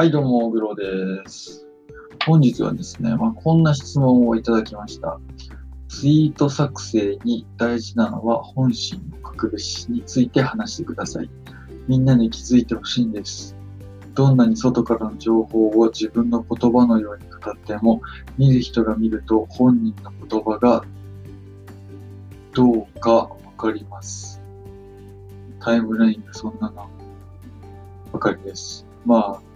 はい、どうも、グロです。本日はですね、まあ、こんな質問をいただきました。ツイート作成に大事なのは本心を書くべしについて話してください。みんなに気づいてほしいんです。どんなに外からの情報を自分の言葉のように語っても、見る人が見ると本人の言葉がどうかわかります。タイムラインがそんなのばかりです。まあ、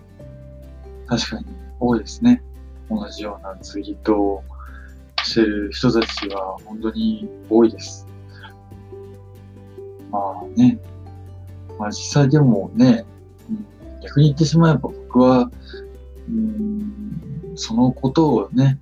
確かに多いですね。同じようなツイートをしてる人たちは本当に多いです。まあね、まあ実際でもね、逆に言ってしまえば僕は、うん、そのことをね、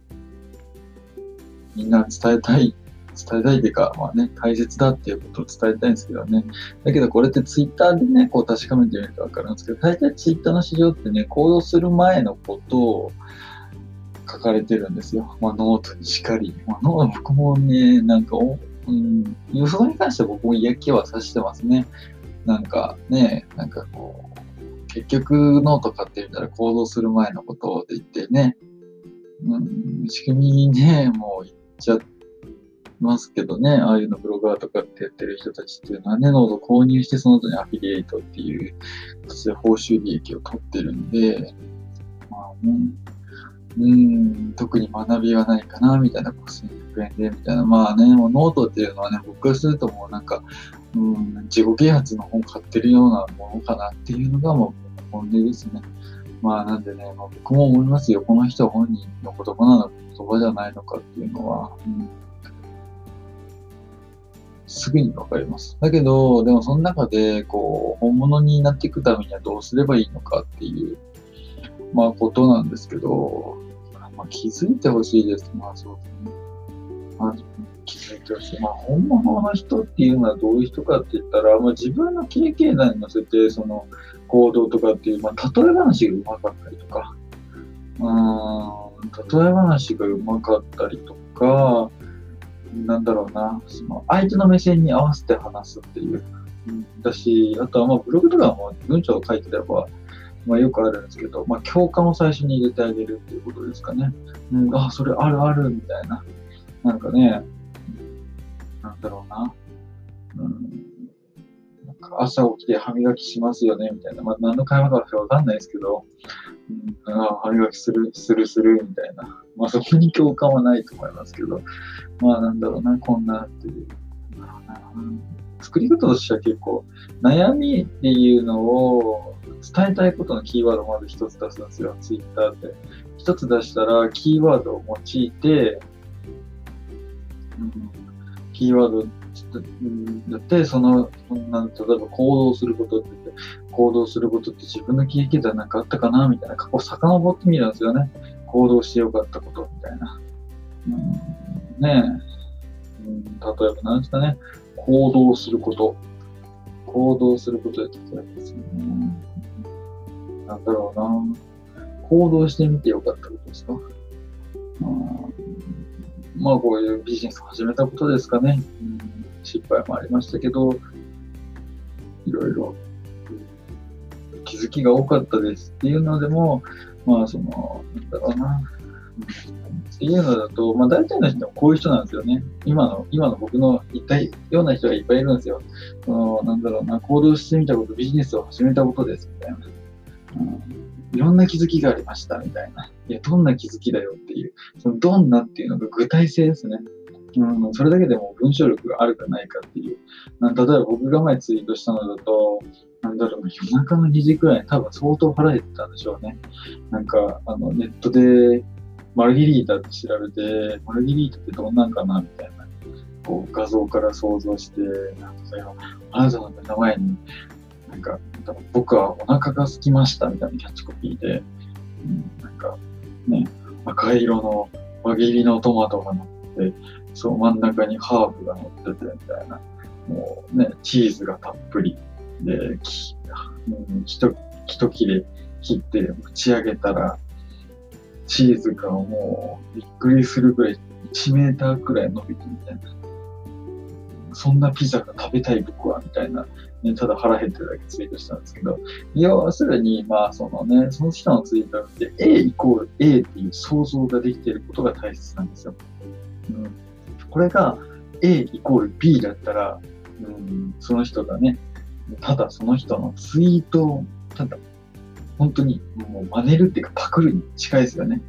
みんな伝えたい伝えたいというか、まあね、大切だっていうことを伝えたいんですけどね。だけどこれってツイッターでね、こう確かめてみるとわかるんですけど、大体ツイッターの市場ってね、行動する前のことを書かれてるんですよ。まあノートにしかり。まあ、ノート僕もね、なんかお、うん、予想に関しては僕も嫌気はさしてますね。なんかね、なんかこう、結局ノート買ってみたら行動する前のことで言ってね、うん、仕組みにね、もう言っちゃって、ますけどね、ああいうのブロガーとかってやってる人たちっていうのはね、ノード購入してその後にアフィリエイトっていう形で報酬利益を取ってるんで、まあね、うん、特に学びはないかな、みたいな、5100円で、みたいな。まあね、もうノートっていうのはね、僕からするともうなんか、うん、自己啓発の本買ってるようなものかなっていうのがもう本音ですね。まあなんでね、まあ、僕も思いますよ。この人は本人の言葉なのか言葉じゃないのかっていうのは。うんすぐにわかります。だけど、でもその中で、こう、本物になっていくためにはどうすればいいのかっていう、まあ、ことなんですけど、まあ、気づいてほしいです。まあ、そうですね。まあ、気づいてほしい。まあ、本物の人っていうのはどういう人かって言ったら、まあ、自分の経験談に乗せて、その、行動とかっていう、まあ、例え話がうまかったりとか、うん、例え話がうまかったりとか、なんだろうな、その相手の目線に合わせて話すっていう。うん、だし、あとはまあブログとかも文章を書いてれば、まあ、よくあるんですけど、まあ、共感を最初に入れてあげるっていうことですかね。うん、あ、それあるあるみたいな。なんかね、なんだろうな。うん、朝起きて歯磨きしますよねみたいな。まあ、何の会話かわかんないですけど、うん、あ歯磨きする、する、するみたいな。まあ、そこに共感はないと思いますけど、まあ、なんだろうな、こんなっていう。作り方としては結構、悩みっていうのを伝えたいことのキーワードをまず一つ出すんですよ、ツイッターで。一つ出したら、キーワードを用いて、うん、キーワードだって、その、なん例えば行動することって、行動することって自分の経験ではなかったかなみたいな過去を遡ってみるんですよね。行動してよかったことみたいな。うん、ねえ、うん、例えば何ですかね、行動すること。行動することで例えばですよね。なんだろうな。行動してみてよかったことですか、うん、まあこういうビジネスを始めたことですかね。うん、失敗もありましたけど、いろいろ気づきが多かったですっていうのでも、まあその、なんだろうな。っていうのだと、まあ大体の人はこういう人なんですよね。今の、今の僕の言ったような人がいっぱいいるんですよ。その、なんだろうな、行動してみたこと、ビジネスを始めたことです、みたいな。いろんな気づきがありました、みたいな。いや、どんな気づきだよっていう。その、どんなっていうのが具体性ですね。うん、それだけでも文章力があるかないかっていう。例えば僕が前ツイートしたのだと、なんだろう、夜中の2時くらいに多分相当腹減ってたんでしょうね。なんか、あの、ネットでマルギリータって調べて、マルギリータってどんなんかなみたいな、こう画像から想像して、なんかそれ、あなたの目の前に、なんか、僕はお腹が空きましたみたいなキャッチコピーで、うん、なんか、ね、赤色の輪切りのトマトが乗って、その、真ん中にハーブが乗ってて、みたいな。もうね、チーズがたっぷり。で、きうん、一切れ切って打ち上げたら、チーズがもうびっくりするぐらい1メーターくらい伸びてみたいな。そんなピザが食べたい僕は、みたいな、ね、ただ腹減ってるだけツイートしたんですけど、要するに、まあ、そのね、その人のツイートって A イコール A っていう想像ができていることが大切なんですよ。うん、これが A イコール B だったら、うん、その人がね、ただその人のツイートを、ただ、本当にもう真似るっていうかパクるに近いですよね。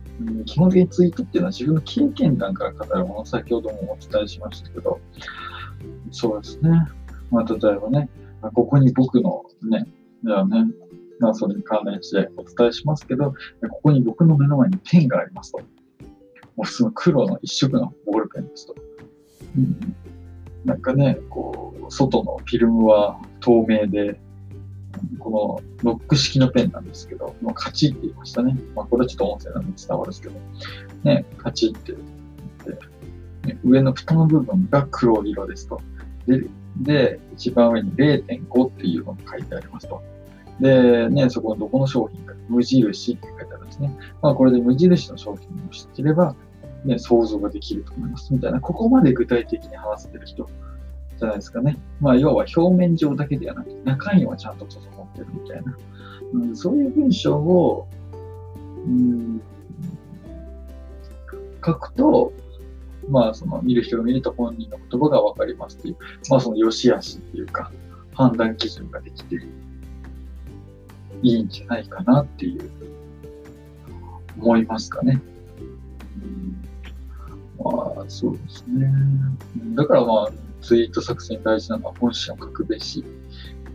基本的にツイートっていうのは自分の経験談から語るもの、先ほどもお伝えしましたけど、そうですね。まあ、例えばね、ここに僕のね、じゃあね、まあ、それに関連してお伝えしますけど、ここに僕の目の前にペンがありますと。もう普通の黒の一色のボールペンですと。うん、なんかね、こう、外のフィルムは透明で、このロック式のペンなんですけど、もうカチって言いましたね。まあ、これはちょっと音声なんで伝わるんですけど、ね、カチって言って、上の蓋の部分が黒色ですと。で、で一番上に0.5っていうのが書いてありますと。で、ね、そこのどこの商品か、無印って書いてあるんですね。まあ、これで無印の商品を知ってれば、ね、想像ができると思います。みたいな、ここまで具体的に話せてる人じゃないですかね。まあ、要は表面上だけではなくて、中身はちゃんと整ってるみたいな。うん、そういう文章を、うん、書くと、まあ、その見る人が見ると本人の言葉がわかりますっていう、まあ、その良し悪しっていうか、判断基準ができていいんじゃないかなっていう、思いますかね。うん、まあ、そうですね。だからまあ、ツイート作戦大事なのは本心を書くべし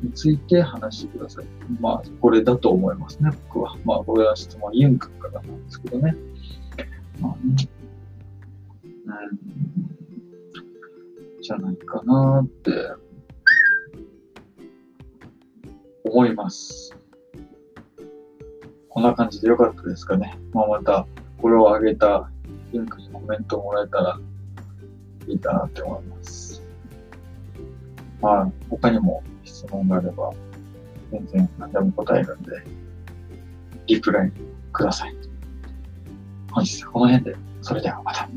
について話してください。まあ、これだと思いますね、僕は。まあ、これは質問ユン君からなんですけどね。まあね。うん。じゃないかなって、思います。こんな感じでよかったですかね。まあ、また、これを上げたユン君にコメントもらえたらいいかなって思います。まあ、他にも質問があれば、全然何でも答えるんで、リプライください。本日はこの辺で、それではまた。